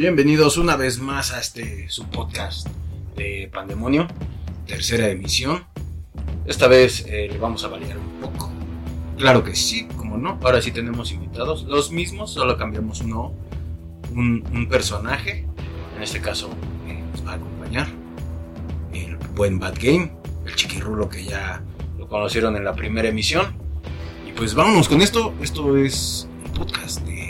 Bienvenidos una vez más a este su podcast de Pandemonio, tercera emisión. Esta vez eh, le vamos a variar un poco. Claro que sí, como no. Ahora sí tenemos invitados, los mismos, solo cambiamos uno, un, un personaje. En este caso eh, nos va a acompañar el buen Bad Game, el chiquirrulo que ya lo conocieron en la primera emisión. Y pues vámonos con esto. Esto es el podcast de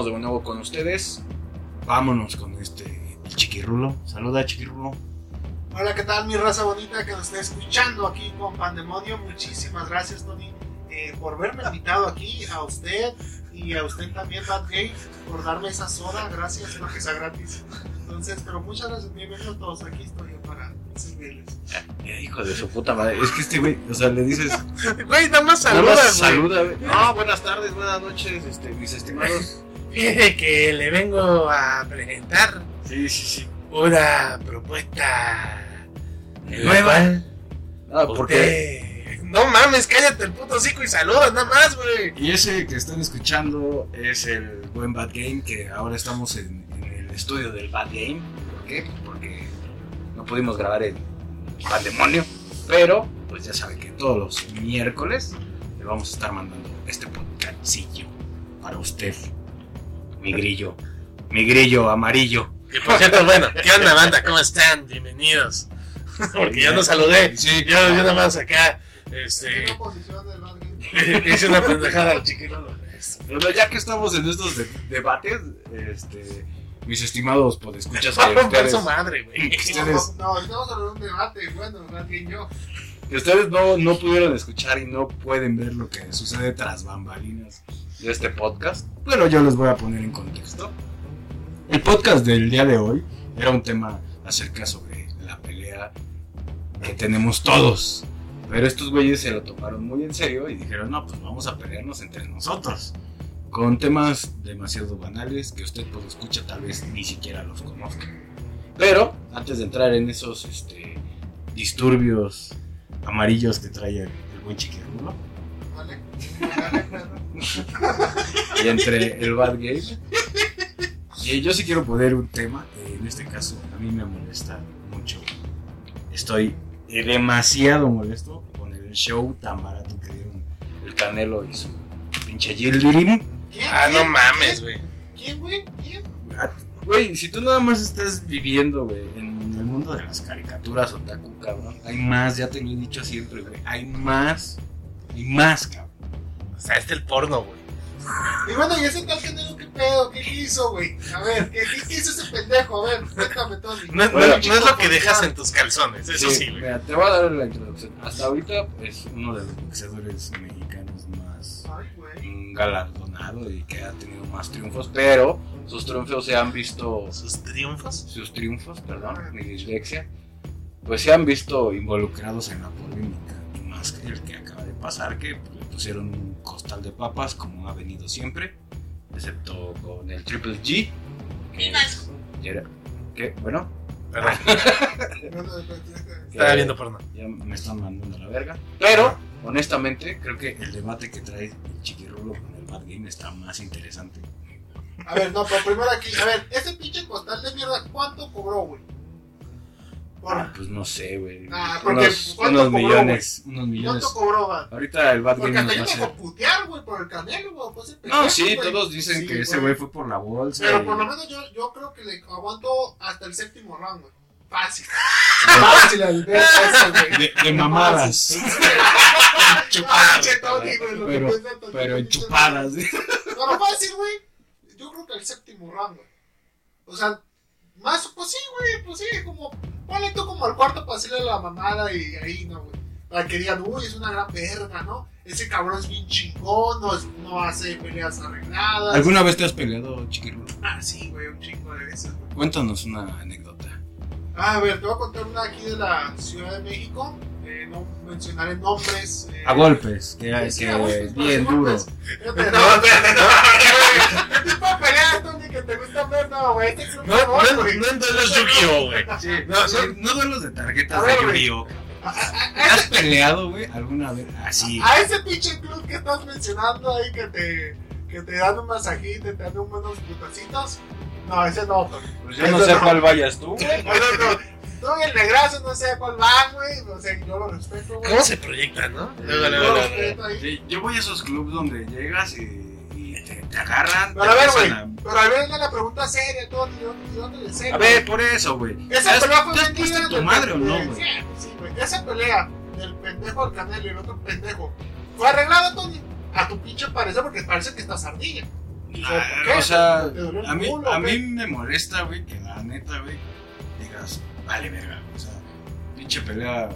estamos de nuevo con ustedes. Vámonos con este el chiquirrulo. Saluda chiquirrulo. Hola, ¿qué tal mi raza bonita que nos está escuchando aquí con Pandemonio? Muchísimas gracias, Tony, eh, por verme invitado aquí, a usted y a usted también, Bad Gay, por darme esa soda. Gracias, espero que sea gratis. Entonces, pero muchas gracias, bienvenidos todos. Aquí estoy para servirles. Eh, hijo de su puta madre. Es que este güey, o sea, le dices. Güey, nada más nada saluda, más saluda, güey. No, buenas tardes, buenas noches, este, mis estimados. Fíjate que le vengo a presentar Sí, sí, sí. una propuesta ¿En la nueva. Ah, porque. Usted- No mames, cállate el puto hocico y saluda nada más, güey. Y ese que están escuchando es el buen Bad Game, que ahora estamos en, en el estudio del Bad Game. ¿Por qué? Porque no pudimos grabar el Pandemonio, pero pues ya sabe que todos los miércoles le vamos a estar mandando este podcastillo para usted, mi grillo, mi grillo amarillo. Que por cierto, bueno, ¿qué onda, banda? ¿Cómo están? Bienvenidos. Porque yo no saludé. Sí, Yo, yo nada más acá, este, hice una pendejada al chiquito. Pero ya que estamos en estos de- debates, este, mis estimados podescuchas que romper ustedes, su madre, güey. ustedes No, estamos hablando de un debate, bueno, más bien yo. que ustedes no, no pudieron escuchar y no pueden ver lo que sucede tras bambalinas de este podcast, bueno, yo les voy a poner en contexto. El podcast del día de hoy era un tema acerca sobre la pelea que tenemos todos. Pero estos güeyes se lo tomaron muy en serio y dijeron, no, pues vamos a pelearnos entre nosotros. Con temas demasiado banales que usted pues escucha tal vez ni siquiera los conozca. Pero antes de entrar en esos este, disturbios amarillos que trae el, el buen chiquirrulo Vale. Y entre el bad game, y yo sí quiero poner un tema, eh, en este caso a mí me molesta mucho. Estoy eh, demasiado molesto con el show tan barato que dieron el Canelo y su pinche Yildirim. ¿Quién? Ah, no mames, güey. ¿Quién, güey? ¿Quién? Güey, si tú nada más estás viviendo, güey, en el mundo de las caricaturas otaku, cabrón, hay más, ya te lo he dicho siempre, güey, hay más y más, cabrón. O sea, este es el porno, güey. Y bueno, ¿y ese tal Canelo qué pedo? ¿Qué hizo, güey? A ver, ¿qué, qué hizo ese pendejo? A ver, cuéntame, Tony. No, no- Bueno, no es lo que dejas en tus calzones, eso sí, güey. Mira, te voy a dar la introducción. Hasta ahorita es uno de los boxeadores mexicanos más Ay, galardonado y que ha tenido más triunfos, pero sus triunfos se han visto, Sus triunfos. sus triunfos, perdón, mi dislexia, pues se han visto involucrados en la polémica, y más que el que acaba de pasar, que pues, pusieron un costal de papas como ha venido siempre, excepto con el Triple G, que es- que, bueno, Perdón, no. estaba viendo porno. ya me están mandando la verga. Pero, honestamente, creo que el debate que trae el chiquirrulo con el Bad Game está más interesante. A ver, no, pero primero aquí. A ver, ese pinche costal de mierda, ¿cuánto cobró, güey? Ah, pues no sé, güey. Ah, porque, unos ¿cuánto unos cobró, millones. Unos millones. ¿Cuánto cobró, güey? Ahorita el Bad Porque Game hasta nos yo va me putear, güey, por el canelo, güey. Pues, No, sí, güey. todos dicen Sí, que ese güey fue por la bolsa. Pero y- por lo menos yo, yo creo que le aguanto hasta el séptimo round, güey. Fácil. Fácil al ver eso, güey. de, de mamadas. Ah, lo que Pero- Pero Tony, enchupadas. Pero fácil, güey. Yo creo que el séptimo round, güey. O sea, más, pues sí, güey, pues sí, como, ponle tú como al cuarto para hacerle la mamada y ahí, ¿no, güey? Para que digan, uy, es una gran verga, ¿no? Ese cabrón es bien chingón, no, es- no hace peleas arregladas. ¿Alguna vez te has peleado, chiquirrulo? Ah, sí, güey, un chingo de veces, güey. Cuéntanos una anécdota. Ah, a ver, te voy a contar una aquí de la Ciudad de México. Eh, no mencionaré nombres. eh, A golpes, que, que que sí, a golpes, bien duro. No, espérate, no. ¿Qué tipo de peleas, Tony, que te gusta ver? No, güey, este No, de no, no en los Yu-Gi-Oh, güey. No, no duelos de tarjetas A de. Yu-Gi-Oh! ¿Has peleado, güey, alguna vez? Así. A ese pinche club que estás mencionando ahí que te, que te dan un masajito, te dan unos putacitos. No, ese no, Tony. Pues yo no sé cuál vayas tú, güey. No, el negrazo no sé cuál van, güey. No sé, yo lo respeto, güey. ¿Cómo se proyecta, no? Yo luego, lo luego. respeto ahí. Sí, Yo voy a esos clubs donde llegas y, y te, te agarran. Pero te a ver, güey. Pero a ver, la pregunta seria, Tony. ¿de dónde- ¿De dónde le sé? A, ver, por eso, güey. Esa ¿Has- pelea fue ¿Te has vendida puesto tu del- madre o no, güey? Sí, sí, güey. Esa pelea del pendejo al Canelo y el otro pendejo fue arreglada, Tony. A tu pinche parecer, porque parece que estás ardilla. Yo, Ah, o sea, ¿Te dolió el a mí, culo, a mí me molesta, güey, que la neta, güey, digas, vale, verga. O sea, pinche pelea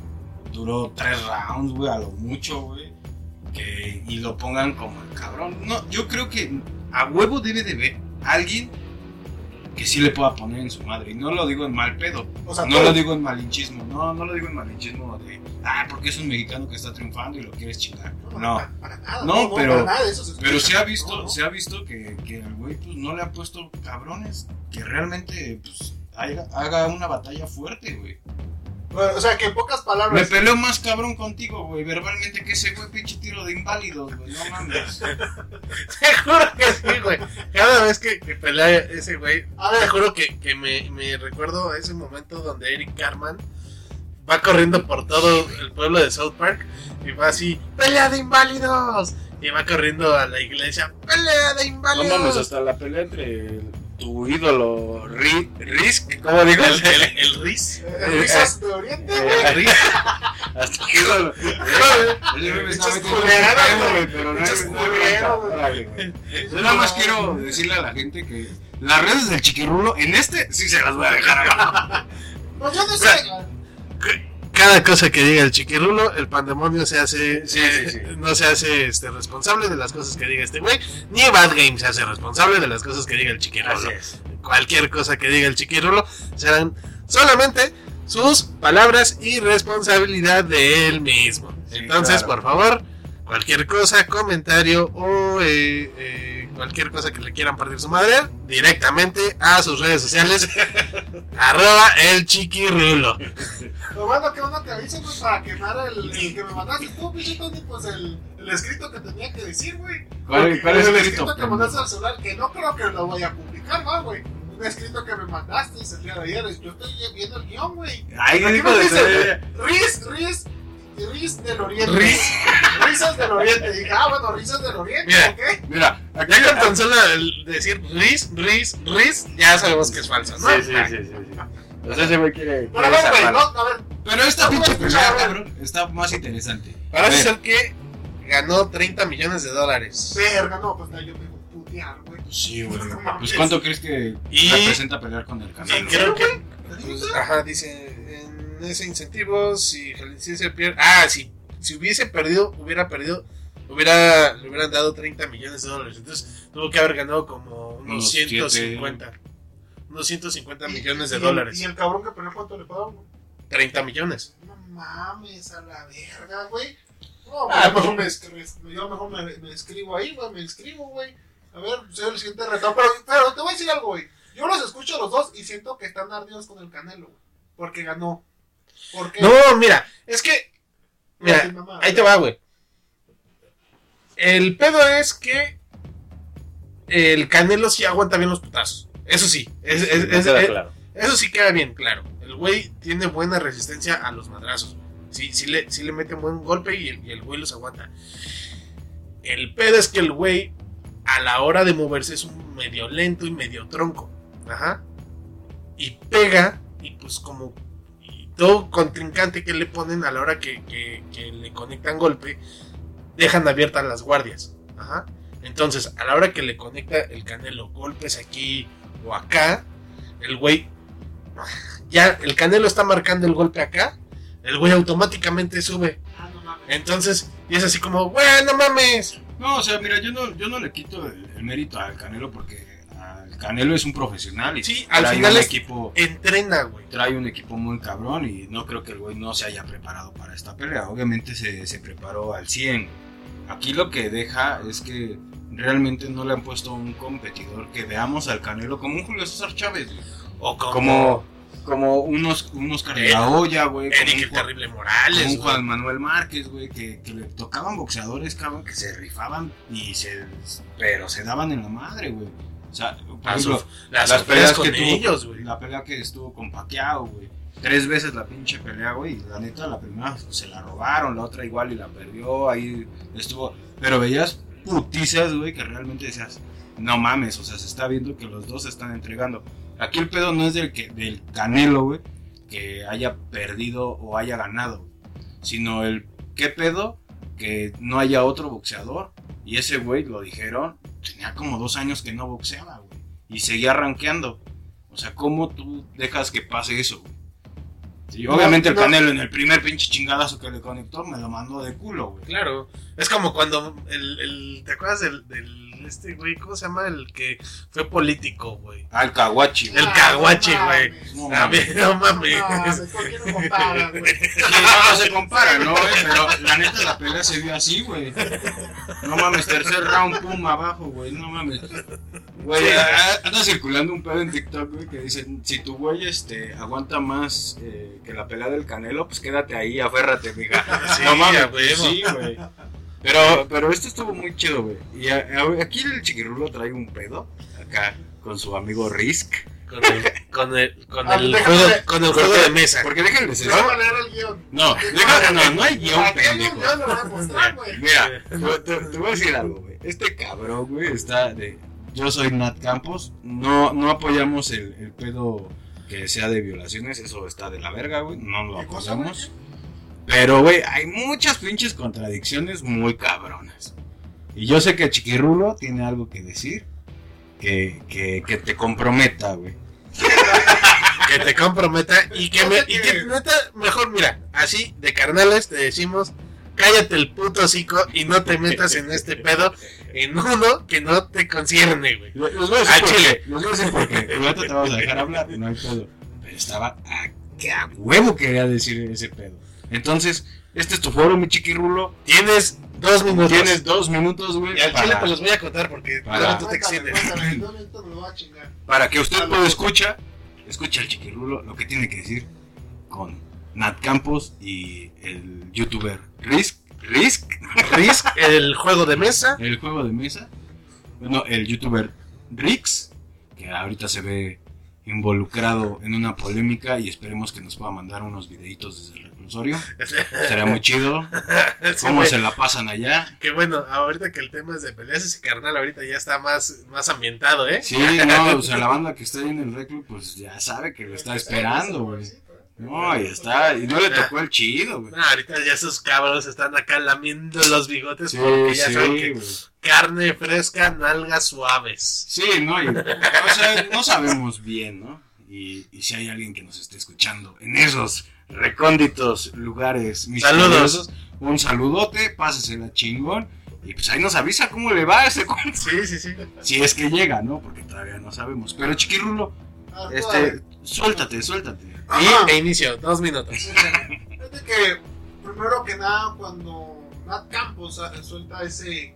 duró tres rounds, güey, a lo mucho, güey. Que, y lo pongan como el cabrón. No, yo creo que a huevo debe de ver alguien que sí le pueda poner en su madre. Y no lo digo en mal pedo. O sea, No lo digo en malinchismo. No, no lo digo en malinchismo de, ah, porque es un mexicano que está triunfando y lo quieres chingar. No. Para, para nada. No, pero- para nada eso se Pero escucha. se ha visto, No, no. se ha visto que, que el güey pues no le ha puesto cabrones que realmente pues haga, haga una batalla fuerte, güey. Bueno, o sea, que en pocas Me palabras. peleo más cabrón contigo, güey, verbalmente que ese güey pinche tiro de inválidos, güey, no mames. Te juro que sí, güey. Cada vez que, que pelea ese güey, A te juro que, que me, me recuerdo a ese momento donde Eric Carman va corriendo por todo el pueblo de South Park y va así, ¡pelea de inválidos! Y va corriendo a la iglesia, ¡pelea de No inválidos! mames, hasta la pelea entre tu ídolo Ri- Risk, ¿cómo digo? el, el, el Riz. eh, risas de Oriente, Eh, güey. Riz. Hasta que ídolo. Güey. Yo nada más quiero decirle a la gente que las redes del chiquirrulo, en este sí se las voy a dejar abajo. Pues yo no sé. Cada cosa que diga el chiquirulo, el pandemonio se hace, Sí, sí, sí. no se hace este, responsable de las cosas que diga este güey, ni Bad Game se hace responsable de las cosas que diga el chiquirulo. Cualquier cosa que diga el chiquirulo serán solamente sus palabras y responsabilidad de él mismo. Entonces, claro. por favor, cualquier cosa, comentario o eh, eh, cualquier cosa que le quieran partir su madre, directamente a sus redes sociales, arroba el chiquirulo. Lo bueno que uno te avisa, pues, para quemar el, el que me mandaste tú, pinche Tony, pues el, el escrito que tenía que decir, güey. ¿Cuál, es el el escrito escrito? que mandaste al celular, que no creo que lo voy a publicar, ¿no, güey? Un escrito que me mandaste el día de ayer. Yo estoy viendo el guion, güey. Ay, de dice, Riz, Riz, Riz del Oriente. Riz. Risas del Oriente. Dije, ah, bueno, risas del Oriente, Mira. ¿ok? Mira, aquí Ya con tan solo el decir Riz, Riz, Riz, ya sabemos que es falso, ¿no? Sí, sí, sí, sí, sí. O sea, ese güey quiere. Pero quiere zafar. no, a ver. Pero esta pinche pelea, cabrón, está más interesante. A Parece ver, ser que ganó 30 millones de dólares. Verga, no, pues no, yo me putear, güey. Sí, güey. Pues ¿cuánto crees que Y- representa pelear con el Y Canelo? creo que. ¿Te digo pues, ajá, dice. En ese incentivo, si Jalisciense pierde. Ah, si, si hubiese perdido, hubiera perdido. Hubiera, le hubieran dado 30 millones de dólares. Entonces tuvo que haber ganado como unos Unos 150. Unos 150 millones de Y dólares. Y el cabrón que peleó, ¿cuánto le pagaron? 30 millones. No mames, a la verga, güey. No, Ah, pues, mejor me escri- yo mejor me, me escribo ahí, güey, me inscribo, güey. A ver, soy el siguiente reto. Pero, pero te voy a decir algo, güey. Yo los escucho a los dos y siento que están ardidos con el Canelo, güey. Porque ganó. ¿Por qué? No, mira, es que. Mira, mamá. ahí te va, güey. El pedo es que. El Canelo sí aguanta bien los putazos. Eso sí. es- es- Me es- queda es- claro. Eso sí queda bien claro. El güey tiene buena resistencia a los madrazos. Sí, sí, le, sí le mete un buen golpe y el, y el güey los aguanta. El pedo es que el güey, a la hora de moverse, es un medio lento y medio tronco. Ajá. Y pega, y pues como. Todo contrincante que le ponen a la hora que, que- que le conectan golpe, dejan abiertas las guardias. Ajá. Entonces, a la hora que le conecta el canelo golpes aquí o acá, el güey ya el Canelo está marcando el golpe acá, el güey automáticamente sube. Ah, no mames. Entonces, y es así como, güey, no mames. No, o sea, mira, yo no, yo no le quito el, el mérito al Canelo porque Canelo es un profesional y Sí, al trae final un es- equipo Entrena, güey. trae un equipo muy cabrón y no creo que el güey no se haya preparado para esta pelea. Obviamente se, se preparó al 100. Aquí lo que deja es que realmente no le han puesto un competidor que veamos al Canelo como un Julio César Chávez, güey. O como, como, como unos, unos Oscar de la olla, güey. como Eric un el Juan- Terrible como Morales, un güey. Juan Manuel Márquez, güey, que, que le tocaban boxeadores, cabrón, que se rifaban y se... Pero se daban en la madre, güey. O sea, por Las, ejemplo, las, las peleas con que tuvo, ellos, güey. la pelea que estuvo con Pacquiao, güey. Tres veces la pinche pelea, güey. La neta, la primera se la robaron, la otra igual y la perdió. Ahí estuvo. Pero veías putizas, güey, que realmente decías, no mames, o sea, se está viendo que los dos se están entregando. Aquí el pedo no es del, que, del Canelo, güey, que haya perdido o haya ganado, sino el qué pedo que no haya otro boxeador. Y ese güey, lo dijeron, tenía como dos años que no boxeaba, güey. Y seguía rankeando. O sea, ¿cómo tú dejas que pase eso, güey? Sí, obviamente el no. Canelo en el primer pinche chingadazo que le conectó me lo mandó de culo, güey. Claro. Es como cuando el, el ¿te acuerdas del, del este güey, ¿cómo se llama? El que fue político, güey. Al Caguachi, güey. El caguache, no güey. No mames. no mames. No, mames, ¿por qué no compara, güey? Se compara, ¿no, güey? Pero la neta la pelea se vio así, güey. No mames, tercer round, pum, abajo, güey. No mames. Güey, anda circulando un pedo en TikTok, güey, que dicen, si tu güey este, aguanta más eh, que la pelea del Canelo, pues quédate ahí, aférrate, mija. Sí, no mames, a huevo. sí, güey. Pero, pero esto estuvo muy chido, güey. Y a- a- aquí el chiquirulo trae un pedo, acá, con su amigo Risk. Con el, con el, con Ah, el déjame- juego, con el juego de mesa. Porque déjenme decir, leer el guion. no, déjame, no, no hay guion, pendejo. guion, lo voy a mostrar, güey. Mira, te, voy a decir algo, güey. Este cabrón, güey, está de. Yo soy Nat Campos. No, no apoyamos el, el pedo que sea de violaciones. Eso está de la verga, güey. No lo ¿Qué cosa, apoyamos. Pero, güey, hay muchas pinches contradicciones muy cabronas. Y yo sé que Chiquirulo tiene algo que decir que, que, que te comprometa, güey. que te comprometa y que, me, y que neta, mejor mira, así de carnales te decimos, cállate el puto hocico y no te metas en este pedo en uno que no te concierne, güey. Los voy a decir chile. Los voy a decir por qué. Ahorita te vamos a dejar hablar, no hay pedo. Pero estaba a, que a huevo quería decir ese pedo. Entonces, este es tu foro, mi chiquirulo. Tienes dos minutos. Tienes dos minutos, güey, y al chile para, te los voy a contar porque Para- tú te lo para que usted pueda escuchar, escucha al chiquirulo lo que tiene que decir con Nat Campos y el youtuber Risk. Risk, Risk, el juego de mesa. el juego de mesa. Bueno, el youtuber Rix, que ahorita se ve involucrado en una polémica y esperemos que nos pueda mandar unos videitos desde el reclusorio. Será muy chido. Sí, ¿Cómo se la pasan allá? Que bueno, ahorita que el tema es de peleas, ese carnal ahorita ya está más, más ambientado, ¿eh? Sí, no, o sea, la banda que está ahí en el reclu, pues ya sabe que lo está esperando, güey. No, y está, y no le tocó el chido, güey. No, ahorita ya esos cabros están acá lamiendo los bigotes Sí, porque ya saben que carne fresca, nalgas suaves. Sí, no, y- o sea, no sabemos bien, ¿no? Y, y si hay alguien que nos esté escuchando en esos recónditos lugares misteriosos, un saludote, pásesela chingón. Y pues ahí nos avisa cómo le va a ese cuento. Sí, sí, sí. Si es que llega, ¿no? Porque todavía no sabemos. Pero chiquirulo, Ah, este, suéltate, suéltate. Ajá. Y e inicio, dos minutos. Fíjate que, primero que nada, cuando Nat Campos suelta ese,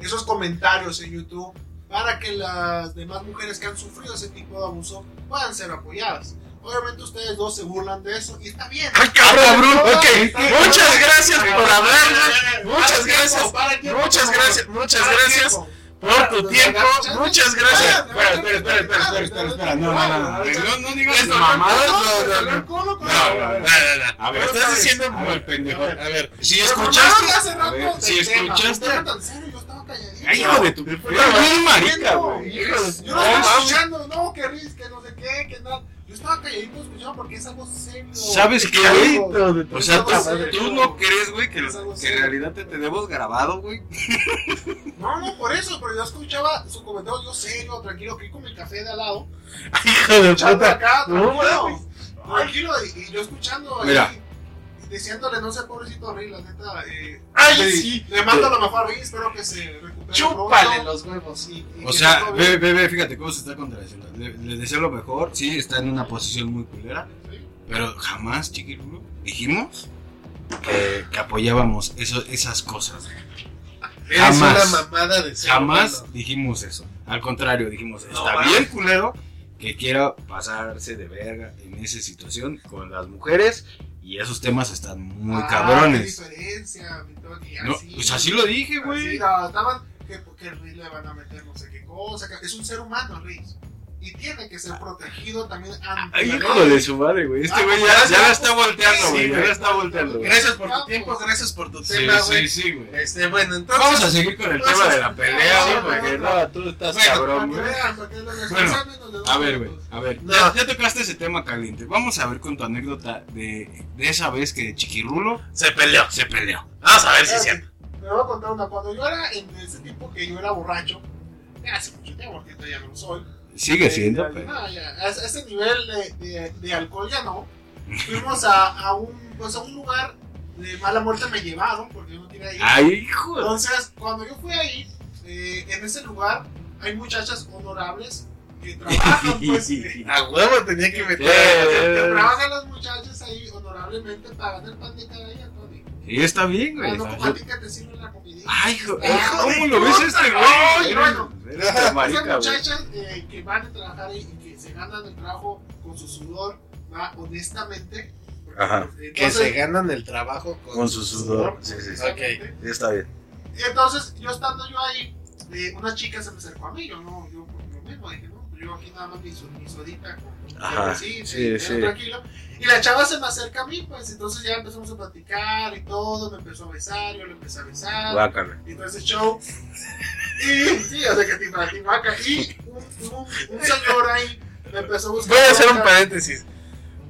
esos comentarios en YouTube para que las demás mujeres que han sufrido ese tipo de abuso puedan ser apoyadas. Obviamente ustedes dos se burlan de eso y está bien. ¡Ay, cabrón! Ok, Está bien. muchas gracias por hablar. el Muchas gracias. el Muchas gracias, muchas el gracias por tu tiempo. Muchas gracias. Espera, espera, espera, espera, espera, espera, espera. No, no, no, no. No, no digas mamadas. no, No, no, no, El no. culo con No, el- no, no. A ver, estás diciendo. ver, pendejo. A ver, Si escuchaste, si escuchaste. Ay, hijo de tu Pero bien marica, güey. Yo no estaba escuchando, no, que ris, que no sé qué, que nada. Yo estaba calladito escuchando porque es algo serio. ¿Sabes qué, güey? O sea, tú, no crees, güey, que, que en realidad te tenemos grabado, güey. No, no, por eso, pero yo escuchaba su comentario, yo serio, tranquilo, aquí con mi café de al lado. hijo de puta. acá, No, tranquilo, tranquilo, y, y yo escuchando ahí. Mira. Diciéndole, no sé, pobrecito Rey, la neta. Eh, Ay, le, sí. Le mando lo mejor a Rey, espero que se recupere. Chúpale pronto. los huevos. Y- y O sea, ve, ve, ve, fíjate cómo se está contradiciendo. Le, le deseo lo mejor, sí, está en una posición muy culera, pero jamás, chiquirulo, dijimos que, que apoyábamos eso, esas cosas. Jamás. una mamada de ser Jamás humano. dijimos eso. Al contrario, dijimos, No, está bien culero que quiera pasarse de verga en esa situación con las mujeres y esos temas están muy Ah, cabrones. qué diferencia, Tony, No, así. pues así lo dije, güey. no, estaban que, que Rey le van a meter no sé qué cosa. que- Es un ser humano, Rey. Y tiene que ser protegido también ante Ay, la hijo ley. de su madre, güey. Este Ah, güey ya, ya ya la está volteando, Sí, güey. Ya la está volteando. güey. Gracias por tu tiempo, gracias por tu Sí, tema, sí, güey. sí, güey. Este, bueno, entonces. Vamos a seguir con el tema de la pelea, Sí, güey, porque no, tú estás Bueno, cabrón, güey. Bueno, A ver, güey, a ver. No. Ya, ya tocaste ese tema caliente. Vamos a ver con tu anécdota de, de esa vez que Chiquirulo Se peleó. se peleó. Vamos a ver si es cierto. Te voy a contar una. Cuando yo era en ese tiempo que yo era borracho, ya hace mucho tiempo, porque ya no lo soy. Sigue Eh, siendo, pero. no, ya, a ese a ese nivel de, de, de alcohol ya no. Fuimos a, a, un, pues a un lugar de mala muerte, me llevaron porque yo no quería ir. Ay, hijo. Entonces, cuando yo fui ahí, eh, en ese lugar hay muchachas honorables que trabajan, pues. eh, A huevo tenía que meter. Eh, trabajan las muchachas ahí honorablemente pagan el pan de cada día, Tony. Sí, está bien, güey. Ah, no a ti que te la. Ay, hijo, ¿cómo lo ves este güey, bueno. Esas muchachas eh, que van a trabajar y que se ganan el trabajo con su sudor, va honestamente. Ajá. pues, Que entonces- se ganan el trabajo con, Con su sudor. Sí, sí, sí. Sí, está bien. Entonces, yo estando yo ahí, eh, una chica se me acercó a mí, yo no, yo por lo mismo dije, no, yo aquí nada más mi, mi sudita con Ajá, sí, sí. tranquilo. Y la chava se me acerca a mí, pues entonces ya empezamos a platicar y todo, me empezó a besar, yo le empecé a besar. Guácala. Y todo ese show. Y sí, o sea que te Timaca. Y un, un, un señor ahí me empezó a buscar. Voy a hacer un paréntesis.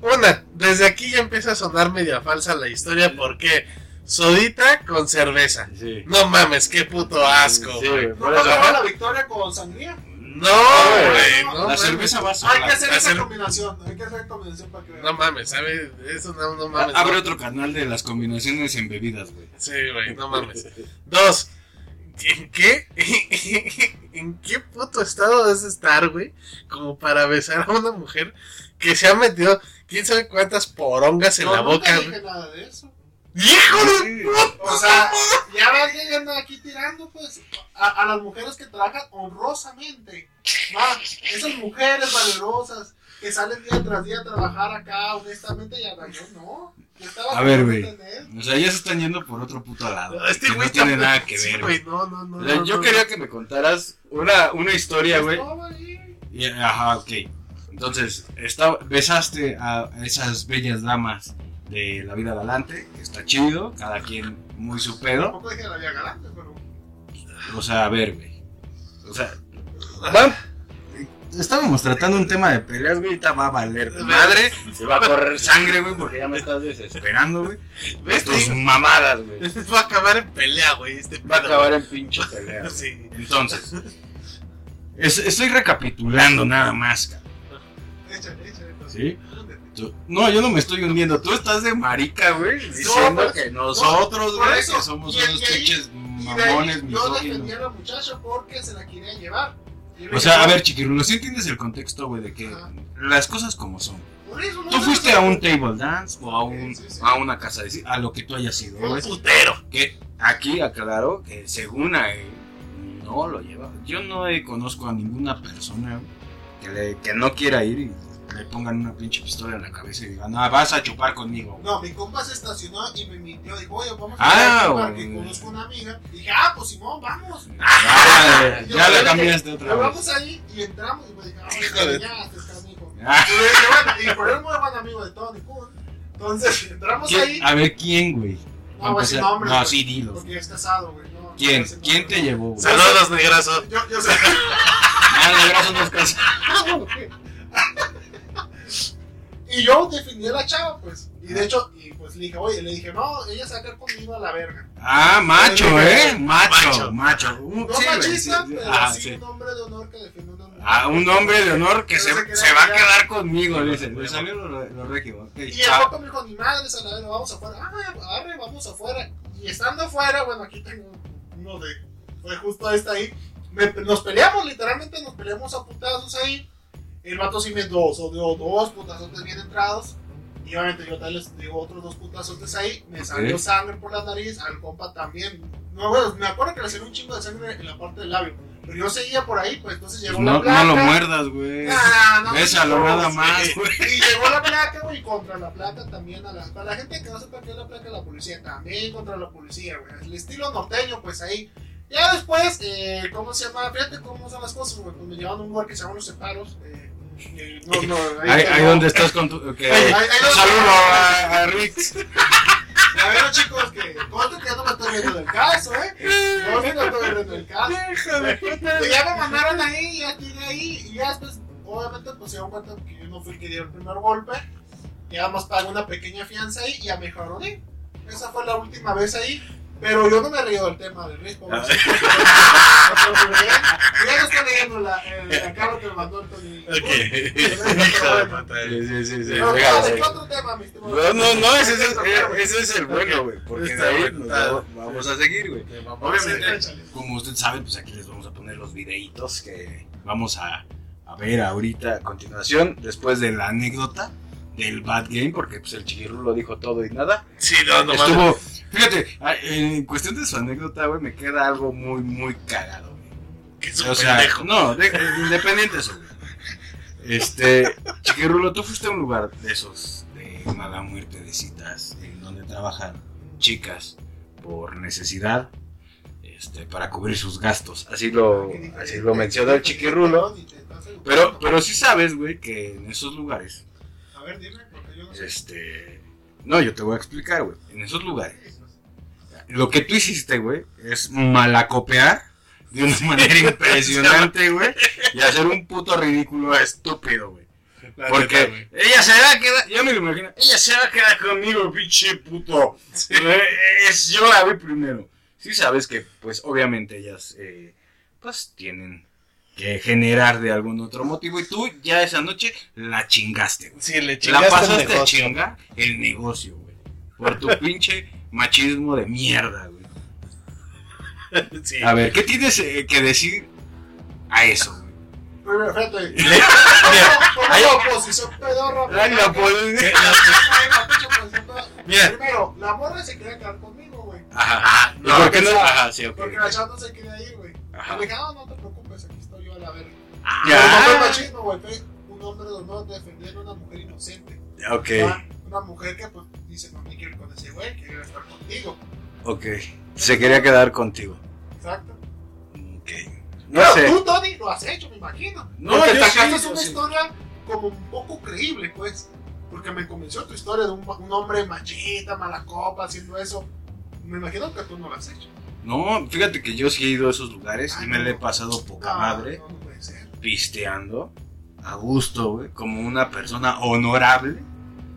Una, desde aquí ya empieza a sonar media falsa la historia porque sodita con cerveza. Sí. No mames, qué puto asco. Sí, güey. ¿No pasaba la victoria con sangría? No, güey, no La cerveza va Hay sola. que hacer esa combinación. Hay que hacer combinación para que vean. No mames, ¿sabes? Eso no, no mames. Abre no. otro canal de las combinaciones en bebidas, güey. Sí, güey, no mames. Dos, ¿en qué? ¿En qué puto estado debes estar, güey? Como para besar a una mujer que se ha metido quién sabe cuántas porongas en la boca, dije güey. nada de eso. ¡Hijo de puta! O sea, ya va que anda aquí tirando, pues, a, a las mujeres que trabajan honrosamente. Va, esas mujeres valerosas que salen día tras día a trabajar acá, honestamente, ya va, yo no. A ver, güey. O sea, ya se están yendo por otro puto lado. Este güey no tiene está- nada que Sí, ver, güey. No, no, no. O sea, no, yo no, quería no. que me contaras una, una historia, güey. Y- Ajá, ok. Entonces, está, besaste a esas bellas damas de la vida galante, que está chido, cada quien muy su pedo. Tampoco dije que la había galante, pero. O sea, a ver, güey. O sea, van- estábamos tratando un tema de peleas, güey, ahorita va a valer de madre, se va a correr sangre, güey, porque ya me estás desesperando, güey. ¿Ves? Tus mamadas, güey. Va a acabar en pelea, güey. Este Va a acabar en pinche pelea. Sí. Entonces, es- estoy recapitulando nada más, cabrón. Échale, échale. entonces. ¿Sí? Tú- no, yo no me estoy hundiendo. Tú estás de marica, güey. Diciendo pues, que nosotros, güey, que somos unos ahí mamones, yo misóginos. defendí a la muchacha porque se la quería llevar. O sea, a ver, chiquirulo, ¿sí entiendes el contexto, güey, de que Ajá. las cosas como son? por eso no Tú fuiste a un table dance o a, un, Sí, sí, sí. a una casa de a lo que tú hayas ido, Fue güey. un Putero. Que aquí aclaro que según a él no lo lleva. Yo no eh, conozco a ninguna persona que, le, que no quiera ir y le pongan una pinche pistola en la cabeza y digan, no, vas a chupar conmigo. güey". No, mi compa se estacionó y me mintió. Dijo, oye, vamos Ah, a a que güey. conozco una amiga. Dije, ah, pues Simón, vamos. Ah, Yo ya le la dije, cambiaste otra vez. vamos ahí y entramos. Y me dije, ah, Hijo de- ya, te estás, mijo. Ah, Y le dije, bueno, y por él muy buen amigo de Tony Kun. Entonces, entramos ¿quién- ahí. a ver, ¿quién, güey? No, decir Empezar- nombres. No, güey, sí, dilo. Porque es casado, güey. No, ¿Quién? ¿Quién te llevó, güey? Saludos, negrazo. Yo, yo sé. Ah, gracias, no es caso. Y yo defendí a la chava, pues. Y de hecho, y pues le dije, oye, le dije, no, ella se va a quedar conmigo a la verga. Ah, macho, ¿eh? Macho, Macho. No sí, machista, sí, sí. pero Ah, sí, sí. un hombre de honor que defiende a una mujer. Ah, un hombre de honor que se, se se va a quedar conmigo, dice. Le salió lo, lo regio. Y el loco me dijo, ni madres, a la verga, vamos afuera. Ah, arre, vamos afuera. Y estando afuera, bueno, aquí tengo uno de. Fue justo este ahí. Me- nos peleamos, literalmente nos peleamos a putazos ahí. El vato sí me dos, o dio dos putazotes bien entrados. Y obviamente yo tal les digo otros dos putazotes ahí. Me salió sangre por la nariz, al compa también. No, bueno, me acuerdo que le salió un chingo de sangre en la parte del labio. Pero yo seguía por ahí, pues entonces pues llegó no, la placa. no lo muerdas, güey. Ah, no, Bésalo no, nada más, güey. Y llegó la placa, güey, contra la placa también. A la, para la gente que no sepa qué es la placa la policía, también contra la policía, güey. El estilo norteño, pues ahí. Ya después, eh, ¿cómo se llama? Fíjate cómo son las cosas, güey. Pues me llevaron a un lugar que se llama Los Separos. Eh, no, no, Ahí, ahí no. donde estás con tu. que- Ahí- ahí- ahí un saludo a, a Rix. A ver, chicos, que conste que ya no me estoy viendo del caso, ¿eh? No me estoy viendo del caso. Y ya me mandaron ahí, ya llegué ahí, y ya después, obviamente, pues se dieron cuenta que yo no fui el que dio el primer golpe. Ya más pagué una pequeña fianza ahí y ya me joroné. Esa fue la última vez ahí. Pero yo no me río del tema del riesgo. Ya no estoy leyendo la, el, la carta que me mandó el Tony. Ok. Hijo de puta. Sí, sí, sí. sí. Pero, Déjalo, ¿de qué déjalo. otro tema, mi estimado? No, no, no, ese, es- Échale, ese es el bueno, güey. Porque de ahí vamos- a seguir, güey. Obviamente. Como usted sabe, pues aquí les vamos a poner los videitos que vamos a, a ver ahorita a continuación, después de la anécdota del Bad Game, porque pues el chiquirro lo dijo todo y nada. Sí, no, no Estuvo, fíjate, ah, en cuestión de su anécdota, güey, me queda algo muy, muy cagado, güey. Que es un O sea, pendejo. no, de- de- independiente de eso, güey. Este, Chiquirulo, tú fuiste a un lugar de esos, de mala muerte de citas, en donde trabajan chicas por necesidad, este, para cubrir sus gastos. Así lo, así lo mencionó el Chiquirulo. Pero, pero sí sabes, güey, que en esos lugares, ver, dime, porque yo no sé. este, no, yo te voy a explicar, güey. En esos lugares, lo que tú hiciste, güey, es malacopear de una manera impresionante, güey, y hacer un puto ridículo estúpido, güey. Porque ella se va a quedar, ya me lo imagino, ella se va a quedar conmigo, pinche puto. Eh, es, yo la vi primero. Sí sabes que, pues, obviamente ellas, eh, pues, tienen que generar de algún otro motivo y tú ya esa noche la chingaste, güey. Sí, le La chingaste el pasaste a negocio. chingar el negocio, güey. Por tu pinche machismo de mierda, güey. Sí. A ver, ¿qué tienes eh, que decir a eso, güey? Fíjate. Mira, hay- la oposición pedorra. La la oposición. Mira. Primero, la morra se quería quedar conmigo, güey. Ajá. Ah, ¿Y no, por qué no? Ajá, sí, ok. Porque la chava no se quería ir, güey. Ah, no te Ya. Pero no fue machismo, güey. Un hombre de honor defendiendo a una mujer inocente. Ok, ¿va? Una mujer que, pues, dice, no me quiero con ese güey, quiero estar contigo. ok. Se quería quedar contigo. Exacto. Ok. No Pero sé. tú, Tony, lo has hecho, me imagino. No, Porque yo sí, yo una sí. historia como un poco creíble, pues. Porque me convenció tu historia de un, un hombre machista, mala copa, haciendo eso. Me imagino que tú no lo has hecho. No, fíjate que yo sí he ido a esos lugares y Ay, me no. le he pasado poca No, madre No. Pisteando a gusto, güey, como una persona honorable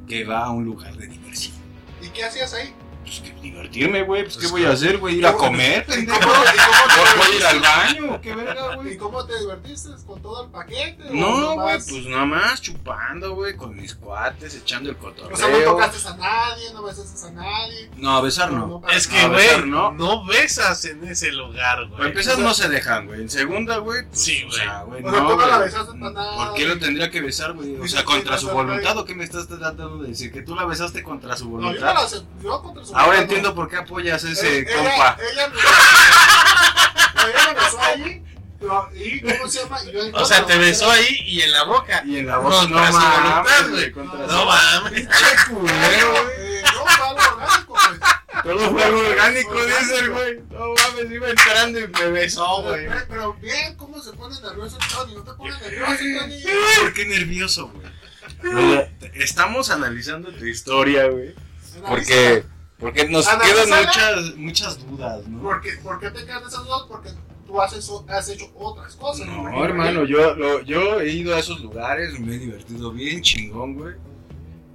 que va a un lugar de diversión. ¿Y qué hacías ahí? Pues que divertirme, güey, pues, ¿qué Pues, voy a hacer, güey? ¿Ir a comer, ¿Y pendejo? cómo, y cómo te ¿Voy a ir al divertiste? baño? ¿Qué verga, ¿Y güey? cómo te divertiste? ¿Con todo el paquete? No, güey, pues nada más chupando, güey, con mis cuates, echando el O sea, no cotorreo. tocaste a nadie, no besaste a nadie. No, a besar no. Es que, güey, no. ¿no? besas en ese lugar, güey. Para empezar no se dejan, güey. En segunda, güey, pues, Sí, o güey. sea, güey, O sea, no, la besaste para nada, ¿Por qué lo tendría que besar, güey? O sea, contra su voluntad. ¿o qué me estás tratando de decir? ¿Que tú la besaste contra su No, yo voluntad? no. Yo contra su Ahora entiendo no. por qué apoyas a ese ella- compa. Ella, me no, ella me besó ahí. pero- ¿Y cómo se llama? Yo O sea, te besó ahí y en la boca. Y en la No, voz, no, contra su mames, voluntad, güey. güey. contra No su- mames. Pinche culero, güey. Eh, no, fue algo orgánico, güey. Todo fue algo orgánico, dice el güey. No mames, iba entrando y me besó, güey. Pero, bien, ¿cómo se pone nervioso el Tony? ¿No te pones nervioso, Tony? ¿Por qué nervioso, güey? Güey, Estamos analizando tu historia, güey. Porque, porque nos quedan muchas, muchas dudas, ¿no? ¿Por qué, ¿Por qué te quedan esas dudas? Porque tú has hecho, has hecho otras cosas. No, imagino. hermano, yo, lo- yo he ido a esos lugares, me he divertido bien chingón, güey.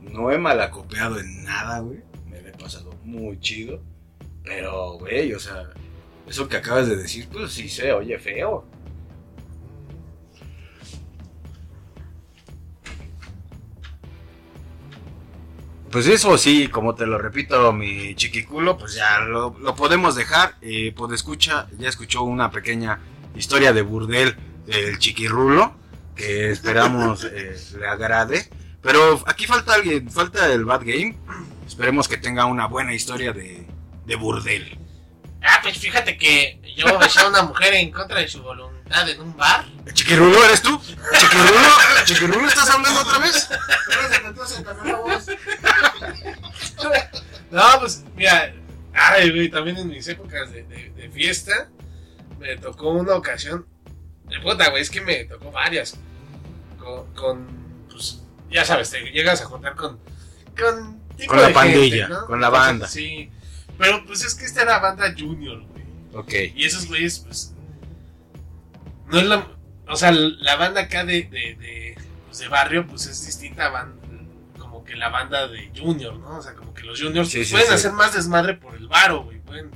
no he malacopeado en nada, güey. Me he pasado muy chido. Pero, güey, o sea, eso que acabas de decir, pues sí se oye feo. Pues eso sí, como te lo repito, mi chiquiculo, pues ya lo, lo podemos dejar. Eh, pues escucha, ya escuchó una pequeña historia de burdel del chiquirrulo, que esperamos eh, le agrade. Pero aquí falta alguien, falta el Bad Game. Esperemos que tenga una buena historia de, de burdel. Ah, pues fíjate que yo besé a una mujer en contra de su voluntad en un bar. ¿Chiquirrulo eres tú? ¿Chiquirrulo? ¿Chiquirrulo estás hablando otra vez? No, pues mira, ay, güey, también en mis épocas de, de- de fiesta me tocó una ocasión. De puta, güey, es que me tocó varias. Con, con, pues, ya sabes, te llegas a juntar con. Con, tipo Con la de pandilla, ¿no? con la Entonces, banda. Sí. Pero pues es que esta era banda junior, güey. Ok. Y esos güeyes, pues. No es la. O sea, la banda acá de, de, de, pues, de barrio, pues es distinta a como que la banda de Junior, ¿no? O sea, como que los Juniors Sí, pues, sí, pueden sí. hacer más desmadre por el varo, güey. Pueden.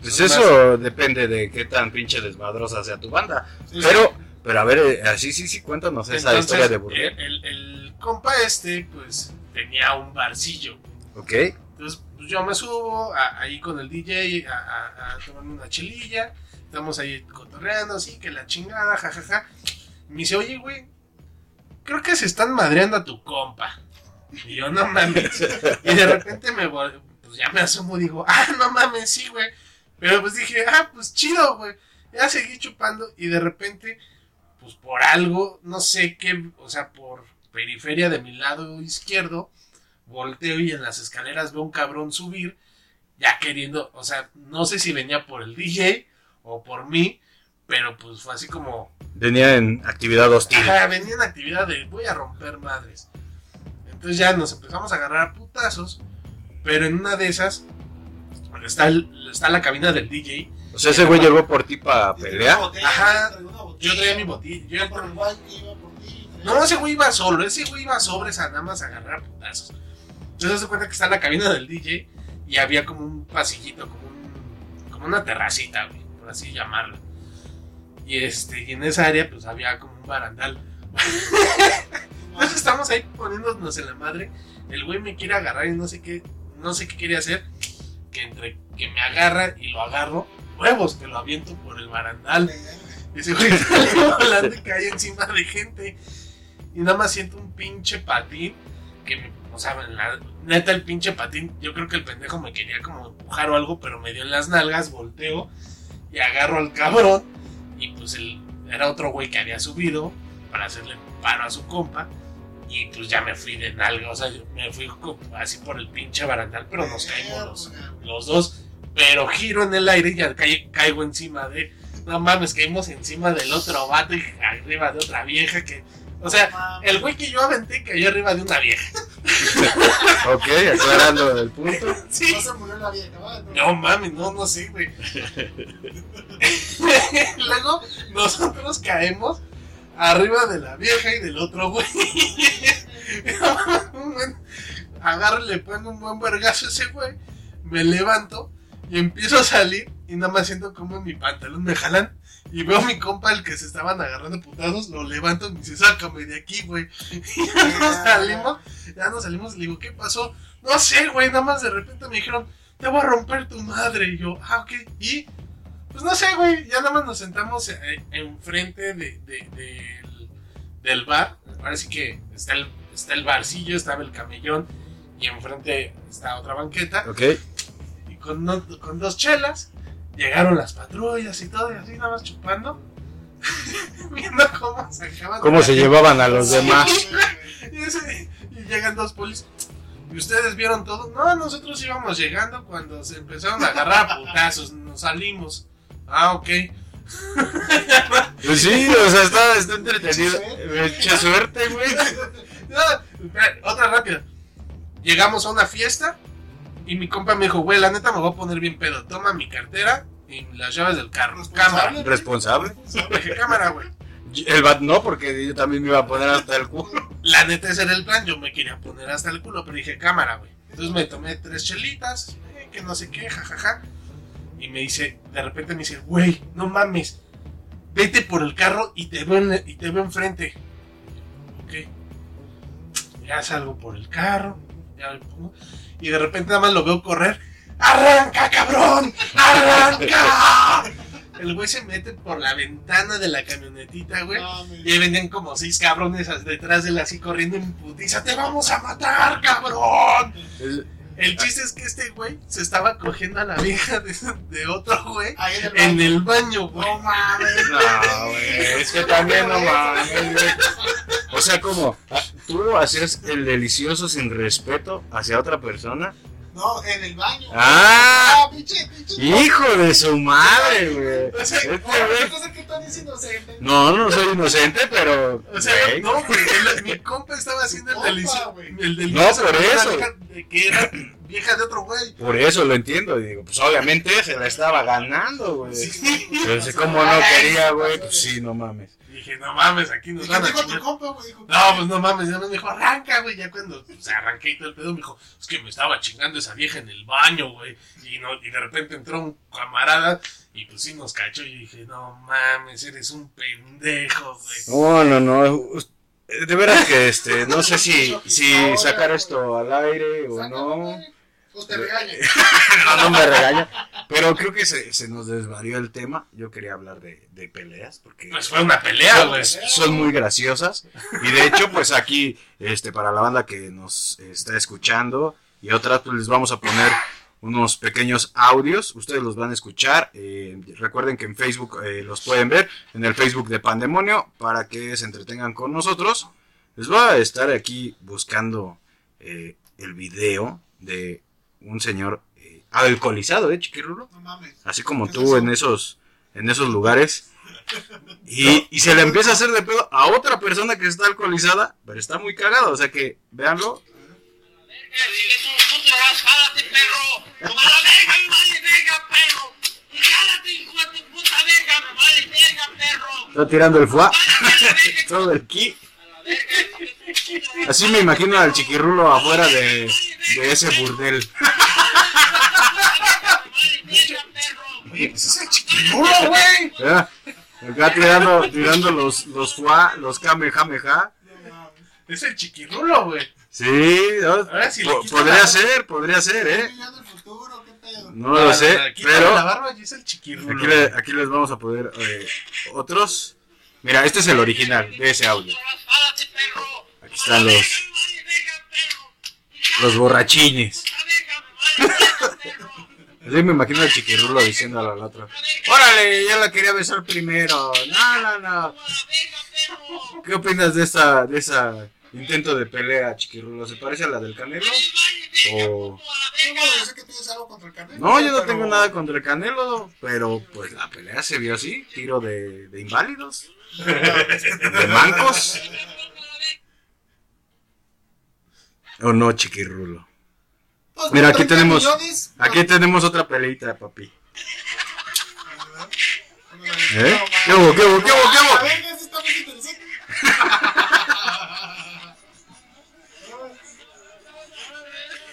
Pues eso depende de qué tan pinche desmadrosa sea tu banda. Pero, pero a ver, eh, así sí, sí, cuéntanos esa historia de el, burdel. el, el compa este, pues, tenía un barcillo. Ok. Entonces, pues yo me subo a- ahí con el DJ a, a, a tomarme una chelilla. Estamos ahí cotorreando, así que la chingada, jajaja. Me dice, oye, güey, creo que se están madreando a tu compa. Y yo, no mames. Y de repente me pues ya me asomo y digo, ah, no mames, sí, güey. Pero pues dije, ah, pues chido, güey. Ya seguí chupando y de repente, pues por algo, no sé qué, o sea, por periferia de mi lado izquierdo, volteo y en las escaleras veo un cabrón subir, ya queriendo, o sea, no sé si venía por el DJ o por mí, pero pues fue así como, Venía en actividad hostil. Ajá, venía en actividad de voy a romper madres. Entonces ya nos empezamos a agarrar a putazos, pero en una de esas está, el- está la cabina del DJ. O sea, ese güey llegó por ti para pelear. Ajá. Yo traía mi botella. Yo Yo por el guay iba por ti. No, ese güey iba solo, ese güey iba sobres a nada más a agarrar a putazos. Entonces se cuenta que está la cabina del DJ y había como un pasillito, como, un- como una terracita, güey, así llamarlo. Y este, y en esa área pues había como un barandal. Entonces estamos ahí poniéndonos en la madre. El güey me quiere agarrar y no sé qué, no sé qué quiere hacer. Que entre que me agarra y lo agarro, huevos, que lo aviento por el barandal. Y ese güey sale volando y cae encima de gente. Y nada más siento un pinche patín. Que me, o sea, neta, el pinche patín. Yo creo que el pendejo me quería como empujar o algo, pero me dio en las nalgas, volteo y agarro al cabrón. Y pues el, era otro güey que había subido para hacerle paro a su compa. Y pues ya me fui de nalga, o sea, yo me fui así por el pinche barandal, pero nos caímos los, los dos. Pero giro en el aire y ya ca- caigo encima de. No mames, caímos encima del otro vato y arriba de otra vieja que. O sea, el güey que yo aventé cayó arriba de una vieja. Ok, aclarando el punto. Sí. No se murió la vieja, ¿va? No mames, no, no sé, güey. Luego nosotros caemos arriba de la vieja y del otro güey. Agarro y le pongo un buen vergazo a ese güey. Me levanto y empiezo a salir y nada más siento como en mi pantalón me jalan. Y veo a mi compa, el que se estaban agarrando putazos, lo levanto y me dice, sácame de aquí, güey. Y ya nos salimos, ya nos salimos y le digo, ¿qué pasó? No sé, güey, nada más de repente me dijeron, te voy a romper tu madre. Y yo, ah, ok. Y, pues no sé, güey, ya nada más nos sentamos eh, enfrente de, de- del, del bar. Ahora sí que está el, está el barcillo, estaba el camellón y enfrente está otra banqueta. Ok. Y con, con dos chelas llegaron las patrullas y todo, y así nada más chupando. Viendo cómo sacaban. ¿Cómo se llevaban a los demás? Y, ese- y llegan dos polis. ¿Y ustedes vieron todo? No, nosotros íbamos llegando cuando se empezaron a agarrar a putazos. Nos salimos. Ah, ok. Pues sí, o sea, está, está entretenido. Echa suerte, güey. No, otra rápida. Llegamos a una fiesta y mi compa me dijo, güey, la neta me voy a poner bien pedo. Toma mi cartera y las llaves del carro. Cámara. Responsable. Dije, cámara, güey. El bat no, porque yo también me iba a poner hasta el culo. La neta ese era el plan, yo me quería poner hasta el culo, pero dije cámara, güey. Entonces me tomé tres chelitas, eh, que no sé qué, jajaja. Y me dice, de repente me dice, güey, no mames, vete por el carro y te veo, en- y te veo enfrente. Ok. Ya salgo por el carro, ya me pongo, y de repente nada más lo veo correr. ¡Arranca, cabrón! ¡Arranca! El güey se mete por la ventana de la camionetita, güey. Y ahí venían como seis cabrones detrás de él así corriendo en putiza. ¡Te vamos a matar, cabrón! El chiste es que este güey se estaba cogiendo a la vieja de, de otro güey en el baño. güey. No mames. No, güey, es que también no mames, güey. O sea, como tú hacías el delicioso sin respeto hacia otra persona. No, en el baño. Ah, Ah, pinche, pinche. hijo de su madre, güey. O sea, Este güey- que inocente. No, no soy inocente, pero. O sea, güey. no, güey. el- Mi compa estaba haciendo el delicioso. güey. El delicioso No, por eso. vieja de que era vieja de otro güey. Por eso lo entiendo. Y digo, pues obviamente se la estaba ganando, güey. Sí. Pero si como no quería, güey, pues sí, no mames. Dije, no mames, aquí ¿Y nos van a dijo tu compa, güey? Dijo, No, pues no mames, ya me dijo, arranca, güey. Ya cuando se arranqué y todo el pedo, me dijo, es que me estaba chingando esa vieja en el baño, güey. Y, no, y de repente entró un camarada y pues sí nos cachó. Y dije, no mames, eres un pendejo, güey. No, no, no. De veras que este, no sé si, si sacar esto al aire o "Sácalo, no. Güey". Pues te regaña. No, no me regaña. Pero creo que se, se nos desvarió el tema. Yo quería hablar de, de peleas porque Pues fue una pelea, son, güey. son muy graciosas. Y de hecho, pues aquí, este, para la banda que nos está escuchando y otras, pues les vamos a poner unos pequeños audios. Ustedes los van a escuchar. Eh, recuerden que en Facebook eh, los pueden ver, en el Facebook de Pandemonio, para que se entretengan con nosotros. Les voy a estar aquí buscando eh, el video de un señor eh, alcoholizado, ¿eh, Chiquirulo? No mames. Así como ¿Qué es tú eso? en esos, en esos lugares. Y, y se le empieza a hacer de pedo a otra persona que está alcoholizada, pero está muy cagado. O sea que, véanlo. Está tirando el fuá, todo el ki. Así me imagino al chiquirrulo afuera de, de ese burdel. Oye, pues es el chiquirulo, güey. Acá tirando, tirando los, los fuá, los kamehameha. Es el chiquirulo, güey. Sí, ¿no? Ahora sí Po- podría la- ser, podría ser, ¿Estoy ¿eh? No lo sé, Quítale pero la barba y es el chiquirulo. aquí, le- aquí les vamos a poner eh, otros. Mira, este es el original de ese audio. Aquí están los, los borrachines. Así me imagino al chiquirrulo diciéndole al otro. Órale, ya la quería besar primero. No, no, no. ¿Qué opinas de esa, de esa intento de pelea, chiquirrulo? ¿Se parece a la del Canelo? O... No, yo sé que tienes algo contra el Canelo. No, yo no pero- tengo nada contra el Canelo, pero pues la pelea se vio así, tiro de, de inválidos, de mancos. ¿O no, chiquirrulo? Pues, Mira, aquí 30 tenemos- millones, Aquí tenemos otra peleita, papi. no, ¿Eh? no, ¿Qué hubo, qué hubo, qué hubo, qué hubo? A ver, eso está muy interesante.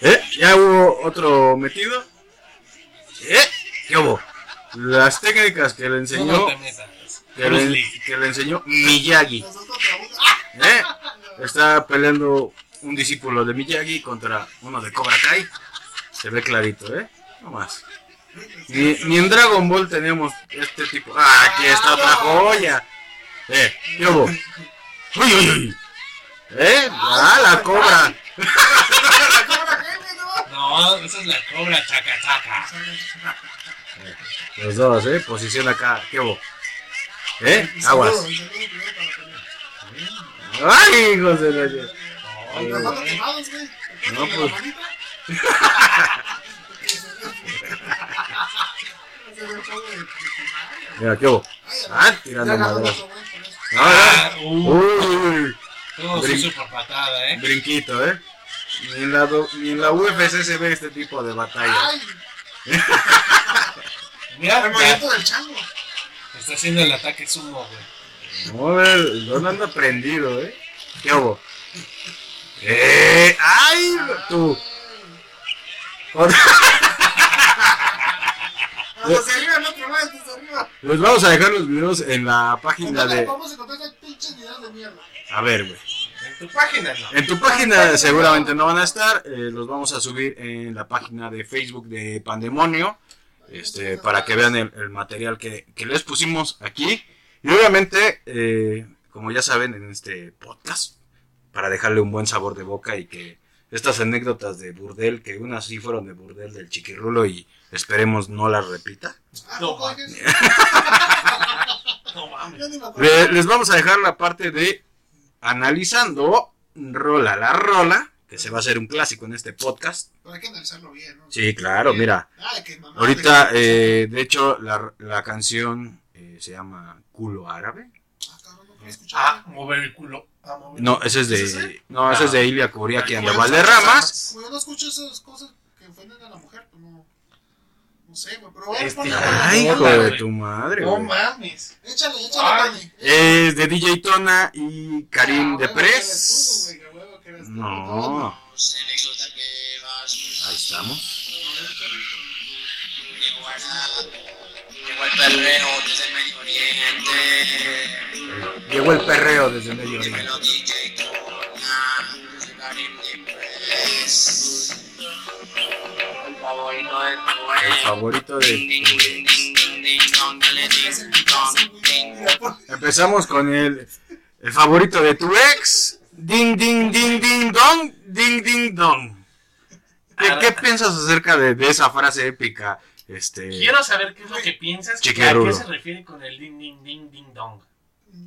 ¿Eh? ¿Ya hubo otro metido? ¿Eh? ¿Qué hubo? Las técnicas que le enseñó, no te metas. que le, Lee. que le enseñó Miyagi. ¿Eh? Está peleando un discípulo de Miyagi contra uno de Cobra Kai. Se ve clarito, ¿eh? No más. Ni, ni en Dragon Ball tenemos este tipo. ¡Ah, aquí está otra joya! ¿Eh? ¿Qué hubo? ¡Uy, uy, uy! ¿Eh? ¡Ah, la cobra! ¿no? Esa es la cobra chaca chaca. Los dos, ¿eh? Posición acá. ¿Qué hubo? ¿Eh? Aguas. ¡Ay, hijos de la... Güey. No, ¿Te pues. Mira, ¿qué hubo? Ay, Ah, tirando. No, no. Ah, uh, Uy, todo por patada, eh. brinquito, ¿eh? Ni en, la, do- ni en la UFC se ve este tipo de batalla. Ay, Mira, el movimiento del chango. está haciendo el ataque sumo, güey. Joder, ¿dónde anda prendido, eh? ¿Qué hubo? ¡Eh! ¡Ay! Tú. Arriba, no arriba. Les vamos a dejar los videos en la página ¿Dónde de. vamos a encontrar esas pinches videos de mierda? A ver, güey. En tu página, no. En tu página seguramente no van a estar. eh, los vamos a subir en la página de Facebook de Pandemonio. Este, para que vean el, el material que, que les pusimos aquí. Y obviamente, eh, como ya saben, en este podcast, para dejarle un buen sabor de boca y que estas anécdotas de burdel, que unas sí fueron de burdel del chiquirrulo y esperemos no las repita. No. No mames. Les vamos a dejar la parte de analizando rola la rola, que se va a hacer un clásico en este podcast. Pero hay que analizarlo bien, ¿no? Sí, claro, mira. Ah, de Ahorita, de- eh, de hecho, la, la canción eh, se llama Culo Árabe. Ah, no escuchar. Ah, mover el culo. Ah, mover el No, culo. ese es ¿Es ese? de, no, ese es de Ilia Kuriaki and the Bueno, Valderramas. No escucho esas cosas que ofenden a la mujer, pues no. No sé, güey, pero Este- Ay, hijo de tu madre, No güey. mames. Échale, Ay. échale, Tony. Es de DJ Tona y Karim Ah, de Press. tú, güey, que eres. No, ahí estamos. Llegó el perreo desde el Medio Oriente. Llegó el perreo desde el Medio Oriente. El favorito de tu El ex. favorito de tu ex. Empezamos con el, el favorito de tu ex. Ding, ding, ding, ding, dong. Ding, ding, dong. ¿Qué, qué piensas acerca de, de esa frase épica? Este, Quiero saber qué es lo que piensas. ¿A qué se refiere con el ding, ding, ding, ding, dong?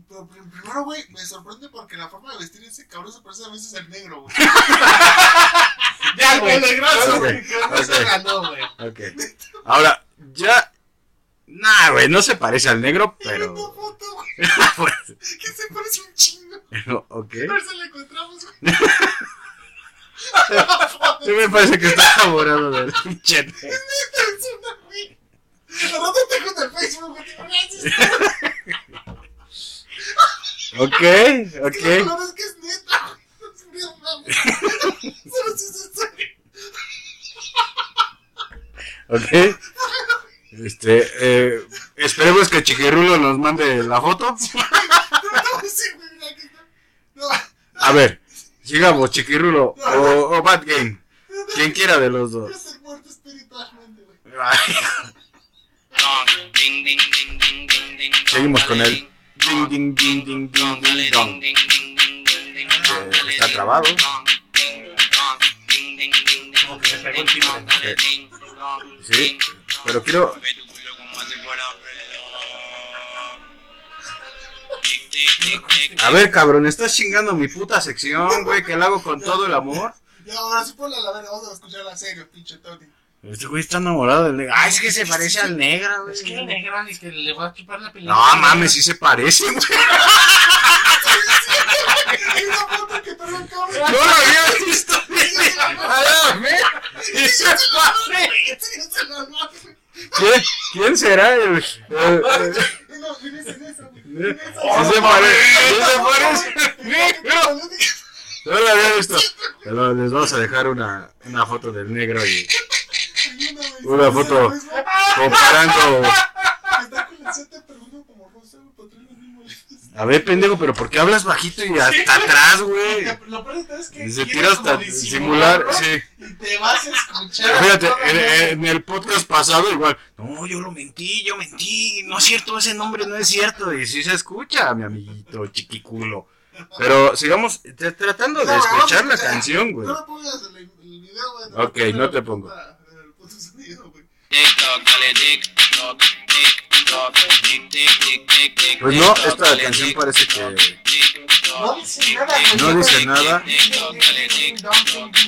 Primero, güey, me sorprende porque la forma de vestir de ese cabrón se parece a veces al negro, güey. Ya, güey. Güey. ok. Se ganó, güey. Ok. Ahora, ya. Nah, güey, no se parece al negro, Pero... una foto, güey, Pues, que se parece un chingo. ok. A ver si la encontramos, güey. Sí me parece que está enamorado del pinche. Es una, güey. Rato te en el Facebook, güey. gracias. Ok, La ok. verdad es que es neta. Solo si es en serio. Ok. Este, eh, esperemos que Chiquirulo nos mande la foto. No, sí, güey, mira, aquí está. No, A ver, sigamos, Chiquirulo o, o Bad Game. Quien quiera de los dos. es el muerto espiritualmente, güey. Dong, ding, ding, ding, ding, ding, ding, dong, Seguimos con el ding, ding, ding, ding, ding, ding, dong. Eh, está trabado. Sí, pero quiero. A ver, cabrón, estás chingando mi puta sección, güey, que la hago con todo el amor. Ya, ahora sí ponla a la verga, vamos a escuchar la serie, pinche Tony. Este güey está enamorado del negro. Ay, es que se parece al negro, güey. Es que el negro y que le va a chupar la pelota. No mames, sí se parece, güey. No lo había visto. A ver, sí se parece. La. ¿Quién, quién será el, el- el-. Sí se parece, sí se parece negro. No lo había visto. Pero les vamos a dejar una, una foto del negro y Una foto. comparando. A ver, pendejo, pero ¿por qué hablas bajito y hasta atrás, güey? Lo peor de todo es que Se tira hasta disimularlo sí. Y te vas a escuchar. Fíjate, en, el podcast pasado igual, no, yo lo mentí, yo mentí, no es cierto, ese nombre no es cierto, y sí se escucha, mi amiguito chiquiculo. Pero sigamos tratando de escuchar la canción, güey. No me pongas el, el video, güey. Ok, no te pongo. Pues no, esta canción parece que No dice nada, no dice nada. tic-toc, dale, tic-toc,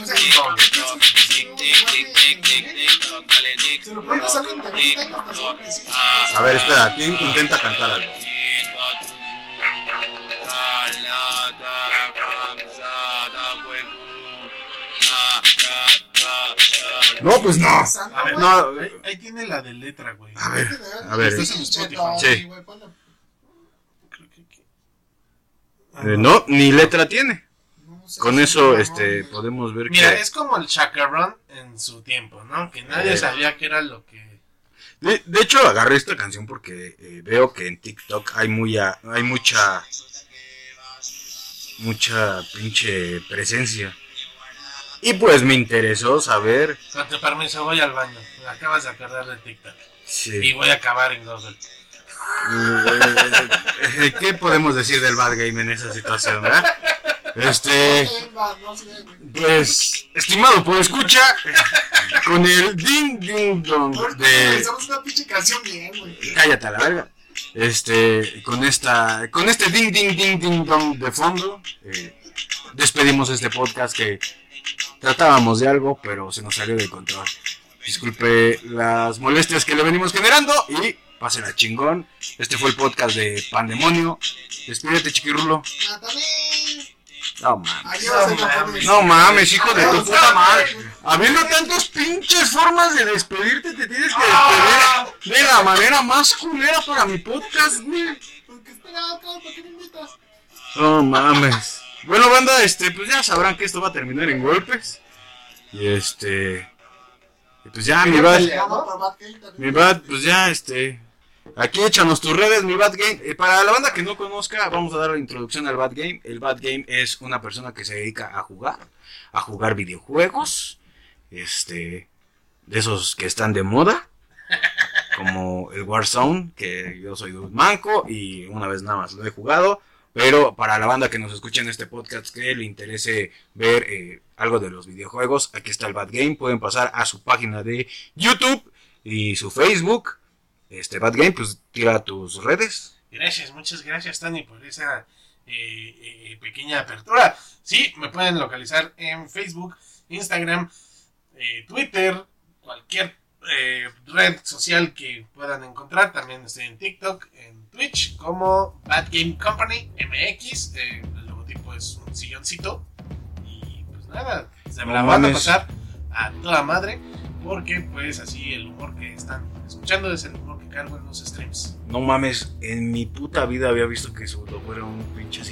O sea, tic-toc, ¿qué es tic, tic, tic, tic, tic, tic-toc, dale, Se lo pones a alguien tic-toc, que te gusta, tic-toc, pues, sí. ah, A ver, espera, ¿quién intenta cantar algo? No, pues no. A ver, No, Ahí, ahí tiene la de letra, güey. a ver, a ver. Estás en Spotify. Sí. Eh, no, ni letra tiene. Con eso este, podemos ver Mira, que... es como el chacarrón en su tiempo, ¿no? Que nadie Eh. sabía que era lo que... De, de hecho, agarré esta canción porque eh, veo que en TikTok hay, muy a- hay mucha... Mucha pinche presencia. Y pues me interesó saber... Con tu permiso, voy al baño. Me acabas de acordar de TikTok. Y si- voy a acabar en Google. eh, ¿Qué podemos decir del bad game en esa situación, verdad? Este... Pues, estimado, pues escucha con el ding ding dong de... una pinche canción bien, güey. Cállate a la verga. Este, con esta, con este ding ding ding ding dong de fondo, eh, despedimos este podcast que tratábamos de algo, pero se nos salió de control. Disculpe las molestias que le venimos generando y pasen a chingón. Este fue el podcast de Pandemonio. Despídete, chiquirulo. Mátame. No mames. A mames. No mames, hijo de tu puta madre. Habiendo tantas pinches formas de despedirte, te tienes que despedir de la manera más culera para mi podcast, güey. Porque espera, cabrón, ¿por qué me invitas? No mames. Bueno, banda, este, pues ya sabrán que esto va a terminar en golpes. Y este. pues ya, mi bad. Mi bad, pues ya, este. Aquí échanos tus redes, mi Bad Game. Eh, para la banda que no conozca, vamos a dar la introducción al Bad Game. El Bad Game es una persona que se dedica a jugar, a jugar videojuegos, este, de esos que están de moda, como el Warzone, que yo soy un manco y una vez nada más lo he jugado. Pero para la banda que nos escucha en este podcast que le interese ver eh, algo de los videojuegos, aquí está el Bad Game. Pueden pasar a su página de YouTube y su Facebook. Este Bad Game, pues tira tus redes. Gracias, muchas gracias, Tani, por esa eh, eh, pequeña apertura. Sí, me pueden localizar en Facebook, Instagram, eh, Twitter, cualquier eh, red social que puedan encontrar. También estoy en TikTok, Twitch, como Bad Game Company MX. eh, el logotipo es un silloncito. Y pues nada, se me la van a pasar a toda madre. Porque pues así el humor que están escuchando es el humor que cargo en los streams. No mames, en mi puta vida había visto que su logo era un pinche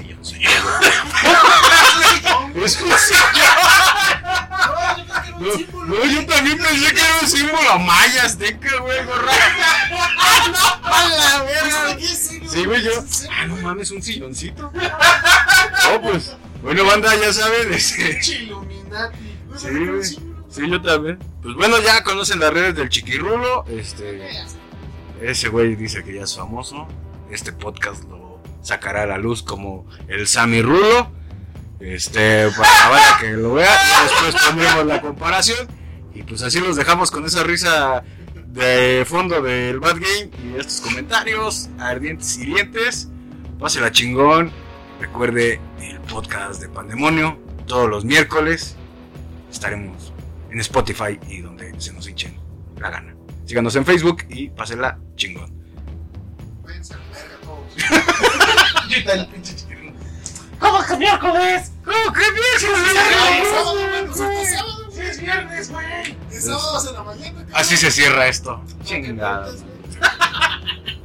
Es un No, no, yo también pensé que era un símbolo maya azteca, güey, gorra. ¡A la verga! Sí, güey, yo. Ah, no mames, un silloncito. Oh, pues. Bueno, banda, ya saben, este. Pinche Illuminati. Sí, güey. Sí, yo también. Pues bueno, ya conocen las redes del Chiquirulo. Este. Ese güey dice que ya es famoso. Este podcast lo sacará a la luz como el Sammy Rulo. Este, para banda que lo vea. y Después pondremos la comparación. Y pues así los dejamos con esa risa de fondo del Bad Game y estos comentarios ardientes y dientes. Pásela chingón. Recuerde el podcast de Pandemonio. Todos los miércoles estaremos en Spotify y donde se nos hinchen la gana. Síganos en Facebook y pásenla chingón. ¿Cómo que miércoles? ¿Cómo que miércoles? Es. Es viernes, güey. Es sábados en la mañana. Así se cierra esto. Chingado.